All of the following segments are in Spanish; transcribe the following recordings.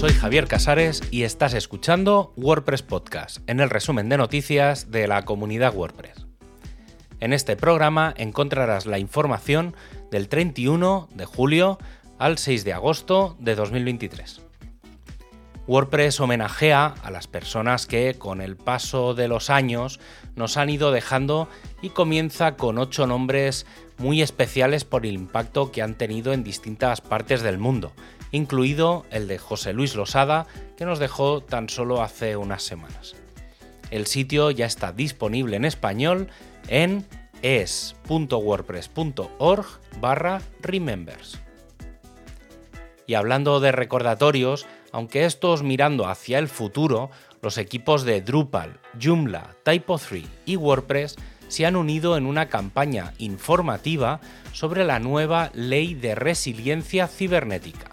soy Javier Casares y estás escuchando WordPress Podcast, en el resumen de noticias de la comunidad WordPress. En este programa encontrarás la información del 31 de julio al 6 de agosto de 2023. WordPress homenajea a las personas que con el paso de los años nos han ido dejando y comienza con ocho nombres muy especiales por el impacto que han tenido en distintas partes del mundo, incluido el de José Luis Losada, que nos dejó tan solo hace unas semanas. El sitio ya está disponible en español en es.wordpress.org barra remembers. Y hablando de recordatorios, aunque estos mirando hacia el futuro, los equipos de Drupal, Joomla, Typo3 y WordPress se han unido en una campaña informativa sobre la nueva ley de resiliencia cibernética.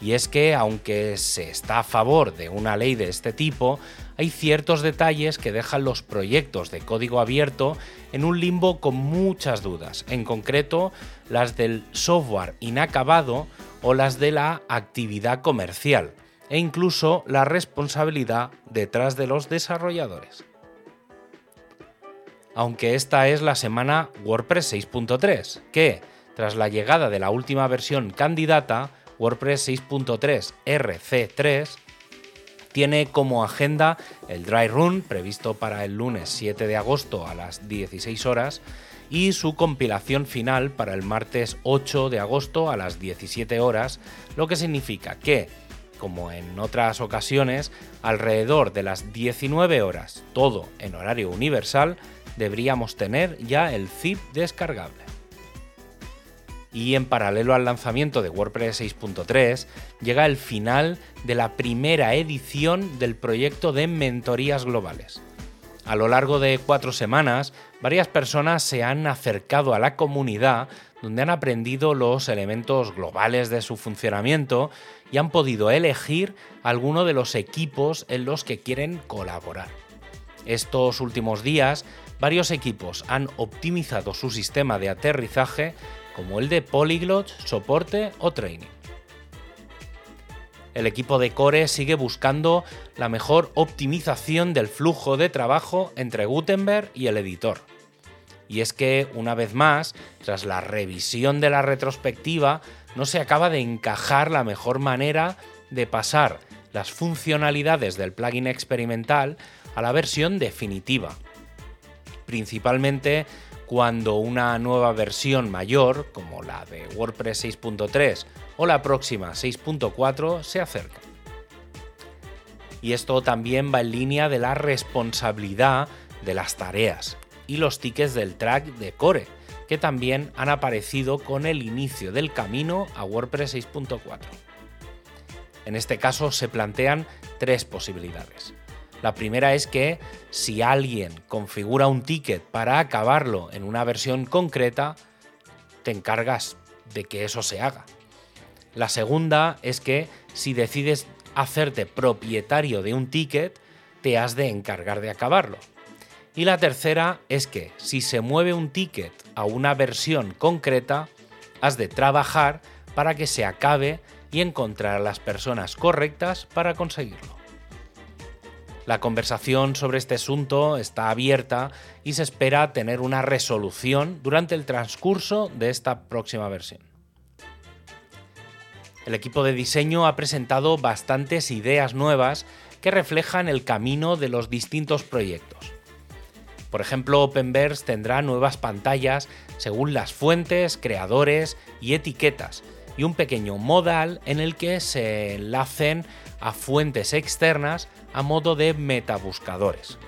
Y es que, aunque se está a favor de una ley de este tipo, hay ciertos detalles que dejan los proyectos de código abierto en un limbo con muchas dudas, en concreto las del software inacabado o las de la actividad comercial, e incluso la responsabilidad detrás de los desarrolladores. Aunque esta es la semana WordPress 6.3, que, tras la llegada de la última versión candidata, WordPress 6.3 RC3, tiene como agenda el dry run previsto para el lunes 7 de agosto a las 16 horas y su compilación final para el martes 8 de agosto a las 17 horas, lo que significa que como en otras ocasiones, alrededor de las 19 horas, todo en horario universal, deberíamos tener ya el zip descargable. Y en paralelo al lanzamiento de WordPress 6.3, llega el final de la primera edición del proyecto de mentorías globales. A lo largo de cuatro semanas, varias personas se han acercado a la comunidad donde han aprendido los elementos globales de su funcionamiento y han podido elegir alguno de los equipos en los que quieren colaborar. Estos últimos días, varios equipos han optimizado su sistema de aterrizaje como el de Polyglot, soporte o training. El equipo de Core sigue buscando la mejor optimización del flujo de trabajo entre Gutenberg y el editor. Y es que, una vez más, tras la revisión de la retrospectiva, no se acaba de encajar la mejor manera de pasar las funcionalidades del plugin experimental a la versión definitiva. Principalmente cuando una nueva versión mayor, como la de WordPress 6.3 o la próxima 6.4, se acerca. Y esto también va en línea de la responsabilidad de las tareas y los tickets del track de Core, que también han aparecido con el inicio del camino a WordPress 6.4. En este caso se plantean tres posibilidades. La primera es que si alguien configura un ticket para acabarlo en una versión concreta, te encargas de que eso se haga. La segunda es que si decides hacerte propietario de un ticket, te has de encargar de acabarlo. Y la tercera es que si se mueve un ticket a una versión concreta, has de trabajar para que se acabe y encontrar a las personas correctas para conseguirlo. La conversación sobre este asunto está abierta y se espera tener una resolución durante el transcurso de esta próxima versión. El equipo de diseño ha presentado bastantes ideas nuevas que reflejan el camino de los distintos proyectos. Por ejemplo, Openverse tendrá nuevas pantallas según las fuentes, creadores y etiquetas, y un pequeño modal en el que se enlacen a fuentes externas a modo de metabuscadores.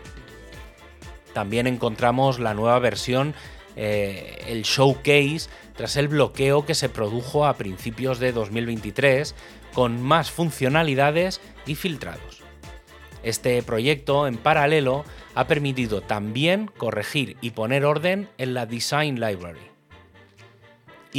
También encontramos la nueva versión, eh, el Showcase, tras el bloqueo que se produjo a principios de 2023, con más funcionalidades y filtrados. Este proyecto, en paralelo, ha permitido también corregir y poner orden en la Design Library.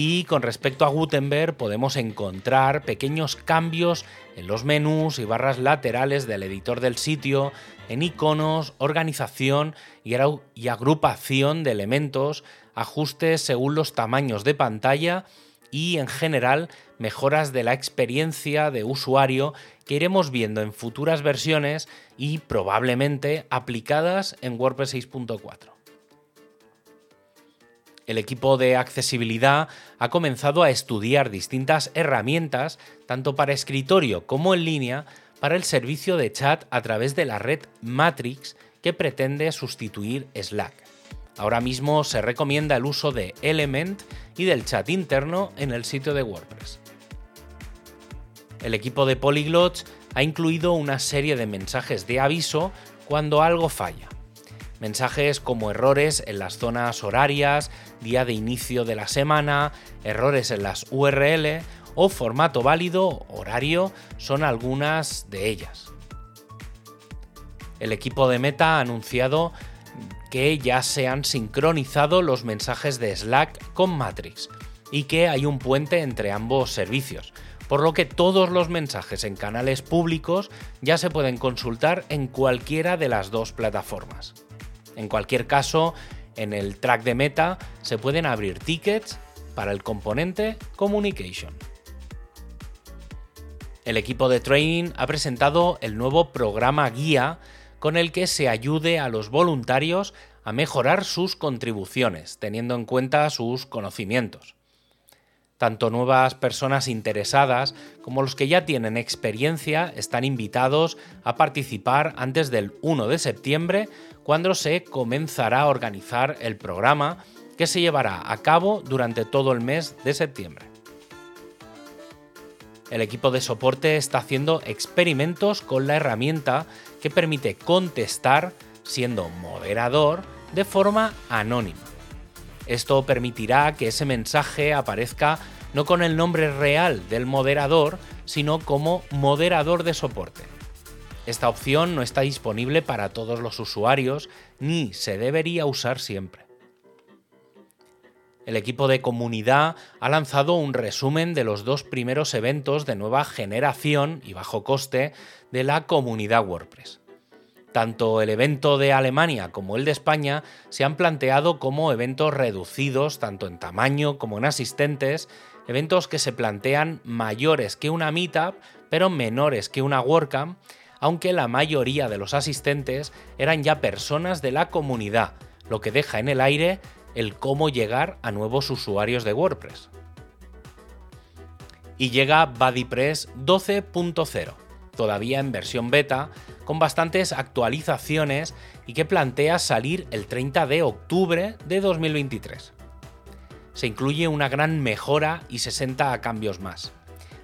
Y con respecto a Gutenberg podemos encontrar pequeños cambios en los menús y barras laterales del editor del sitio, en iconos, organización y agrupación de elementos, ajustes según los tamaños de pantalla y en general mejoras de la experiencia de usuario que iremos viendo en futuras versiones y probablemente aplicadas en WordPress 6.4 el equipo de accesibilidad ha comenzado a estudiar distintas herramientas, tanto para escritorio como en línea, para el servicio de chat a través de la red Matrix que pretende sustituir Slack. Ahora mismo se recomienda el uso de Element y del chat interno en el sitio de WordPress. El equipo de Polyglots ha incluido una serie de mensajes de aviso cuando algo falla. Mensajes como errores en las zonas horarias, día de inicio de la semana, errores en las URL o formato válido, horario, son algunas de ellas. El equipo de Meta ha anunciado que ya se han sincronizado los mensajes de Slack con Matrix y que hay un puente entre ambos servicios, por lo que todos los mensajes en canales públicos ya se pueden consultar en cualquiera de las dos plataformas. En cualquier caso, en el track de meta se pueden abrir tickets para el componente Communication. El equipo de training ha presentado el nuevo programa guía con el que se ayude a los voluntarios a mejorar sus contribuciones, teniendo en cuenta sus conocimientos. Tanto nuevas personas interesadas como los que ya tienen experiencia están invitados a participar antes del 1 de septiembre, cuando se comenzará a organizar el programa que se llevará a cabo durante todo el mes de septiembre. El equipo de soporte está haciendo experimentos con la herramienta que permite contestar siendo moderador de forma anónima. Esto permitirá que ese mensaje aparezca no con el nombre real del moderador, sino como moderador de soporte. Esta opción no está disponible para todos los usuarios ni se debería usar siempre. El equipo de comunidad ha lanzado un resumen de los dos primeros eventos de nueva generación y bajo coste de la comunidad WordPress. Tanto el evento de Alemania como el de España se han planteado como eventos reducidos tanto en tamaño como en asistentes, eventos que se plantean mayores que una meetup pero menores que una WordCamp, aunque la mayoría de los asistentes eran ya personas de la comunidad, lo que deja en el aire el cómo llegar a nuevos usuarios de WordPress. Y llega BuddyPress 12.0 todavía en versión beta, con bastantes actualizaciones y que plantea salir el 30 de octubre de 2023. Se incluye una gran mejora y 60 cambios más.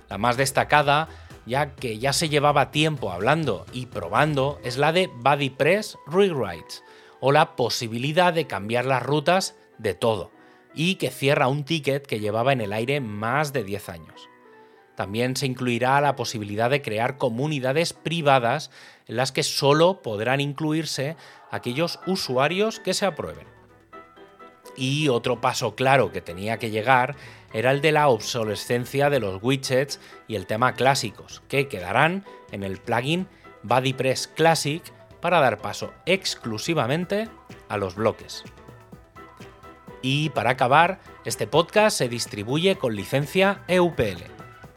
La más destacada, ya que ya se llevaba tiempo hablando y probando, es la de BuddyPress Rewrites, o la posibilidad de cambiar las rutas de todo, y que cierra un ticket que llevaba en el aire más de 10 años. También se incluirá la posibilidad de crear comunidades privadas en las que solo podrán incluirse aquellos usuarios que se aprueben. Y otro paso claro que tenía que llegar era el de la obsolescencia de los widgets y el tema clásicos, que quedarán en el plugin BuddyPress Classic para dar paso exclusivamente a los bloques. Y para acabar, este podcast se distribuye con licencia EUPL.